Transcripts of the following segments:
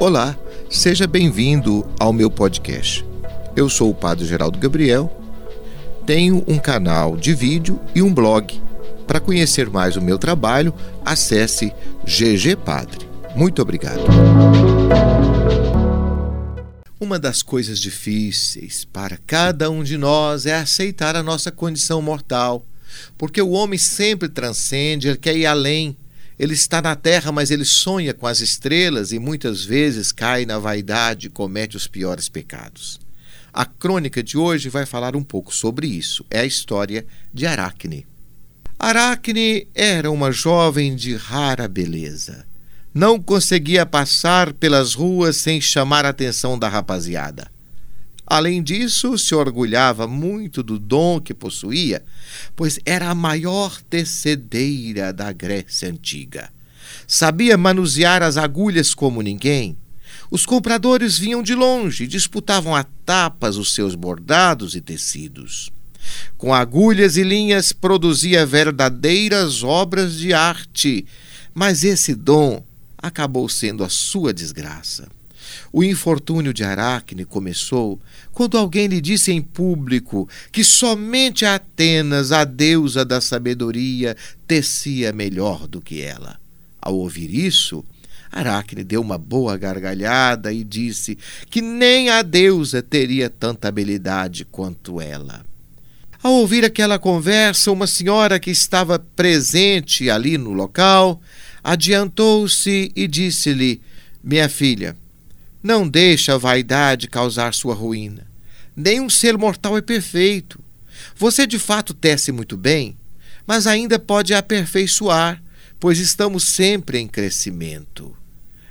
Olá, seja bem-vindo ao meu podcast. Eu sou o Padre Geraldo Gabriel, tenho um canal de vídeo e um blog. Para conhecer mais o meu trabalho, acesse GG Padre. Muito obrigado. Uma das coisas difíceis para cada um de nós é aceitar a nossa condição mortal, porque o homem sempre transcende, ele quer ir além ele está na terra, mas ele sonha com as estrelas e muitas vezes cai na vaidade e comete os piores pecados. A crônica de hoje vai falar um pouco sobre isso. É a história de Aracne. Aracne era uma jovem de rara beleza. Não conseguia passar pelas ruas sem chamar a atenção da rapaziada. Além disso, se orgulhava muito do dom que possuía, pois era a maior tecedeira da Grécia Antiga. Sabia manusear as agulhas como ninguém. Os compradores vinham de longe e disputavam a tapas os seus bordados e tecidos. Com agulhas e linhas produzia verdadeiras obras de arte, mas esse dom acabou sendo a sua desgraça. O infortúnio de Aracne começou quando alguém lhe disse em público que somente Atenas, a deusa da sabedoria, tecia melhor do que ela. Ao ouvir isso, Aracne deu uma boa gargalhada e disse que nem a deusa teria tanta habilidade quanto ela. Ao ouvir aquela conversa, uma senhora que estava presente ali no local adiantou-se e disse-lhe: Minha filha, não deixe a vaidade causar sua ruína. Nenhum ser mortal é perfeito. Você de fato tece muito bem, mas ainda pode aperfeiçoar, pois estamos sempre em crescimento.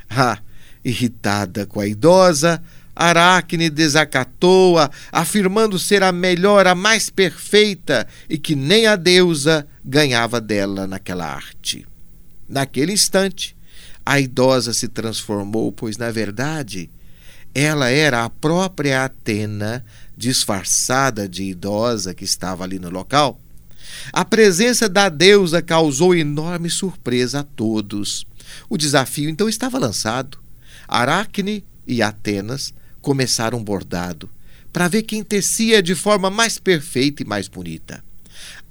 Ah, irritada com a idosa, Aracne desacatou-a, afirmando ser a melhor, a mais perfeita e que nem a deusa ganhava dela naquela arte. Naquele instante, a idosa se transformou, pois, na verdade, ela era a própria Atena, disfarçada de idosa que estava ali no local. A presença da deusa causou enorme surpresa a todos. O desafio então estava lançado. Aracne e Atenas começaram bordado para ver quem tecia de forma mais perfeita e mais bonita.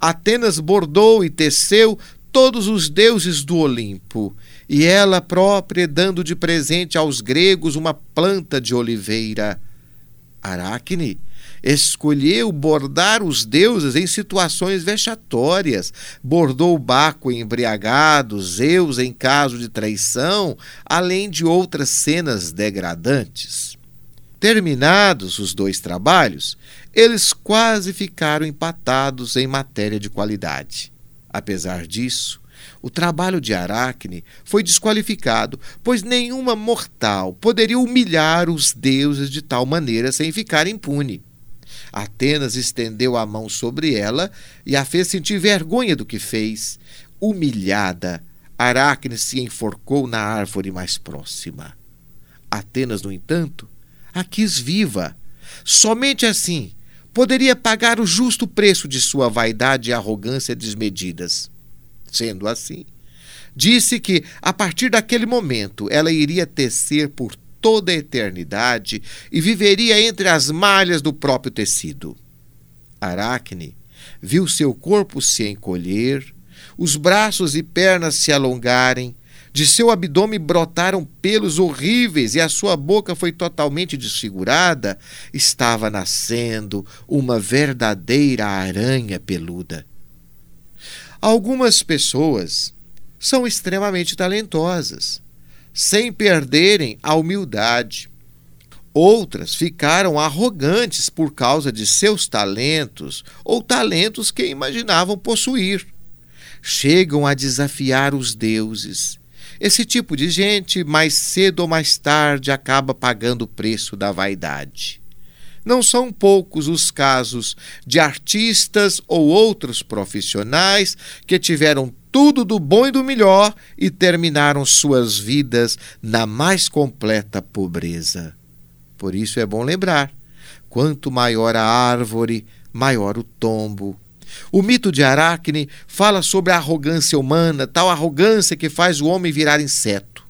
Atenas bordou e teceu todos os deuses do Olimpo, e ela própria dando de presente aos gregos uma planta de oliveira. Aracne escolheu bordar os deuses em situações vexatórias. Bordou Baco embriagado, Zeus em caso de traição, além de outras cenas degradantes. Terminados os dois trabalhos, eles quase ficaram empatados em matéria de qualidade. Apesar disso, o trabalho de Aracne foi desqualificado, pois nenhuma mortal poderia humilhar os deuses de tal maneira sem ficar impune. Atenas estendeu a mão sobre ela e a fez sentir vergonha do que fez. Humilhada, Aracne se enforcou na árvore mais próxima. Atenas, no entanto, a quis viva. Somente assim poderia pagar o justo preço de sua vaidade e arrogância desmedidas. Sendo assim, disse que, a partir daquele momento, ela iria tecer por toda a eternidade e viveria entre as malhas do próprio tecido. Aracne viu seu corpo se encolher, os braços e pernas se alongarem, de seu abdômen brotaram pelos horríveis e a sua boca foi totalmente desfigurada. Estava nascendo uma verdadeira aranha peluda. Algumas pessoas são extremamente talentosas, sem perderem a humildade. Outras ficaram arrogantes por causa de seus talentos ou talentos que imaginavam possuir. Chegam a desafiar os deuses esse tipo de gente, mais cedo ou mais tarde, acaba pagando o preço da vaidade. Não são poucos os casos de artistas ou outros profissionais que tiveram tudo do bom e do melhor e terminaram suas vidas na mais completa pobreza. Por isso é bom lembrar: quanto maior a árvore, maior o tombo, o mito de Aracne fala sobre a arrogância humana, tal arrogância que faz o homem virar inseto.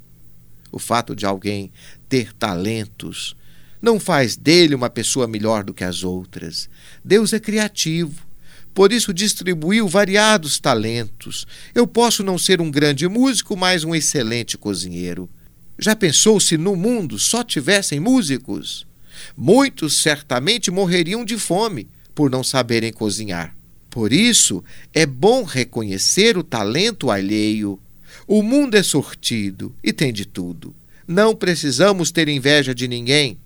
O fato de alguém ter talentos não faz dele uma pessoa melhor do que as outras. Deus é criativo. Por isso distribuiu variados talentos. Eu posso não ser um grande músico, mas um excelente cozinheiro. Já pensou se no mundo só tivessem músicos? Muitos certamente morreriam de fome por não saberem cozinhar. Por isso, é bom reconhecer o talento alheio. O mundo é sortido e tem de tudo. Não precisamos ter inveja de ninguém.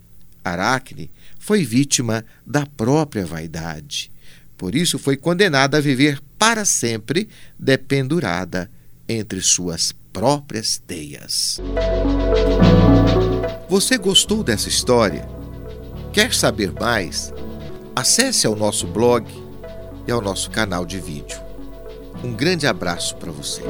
Aracne foi vítima da própria vaidade. Por isso foi condenada a viver para sempre dependurada entre suas próprias teias. Você gostou dessa história? Quer saber mais? Acesse ao nosso blog e ao nosso canal de vídeo. Um grande abraço para você.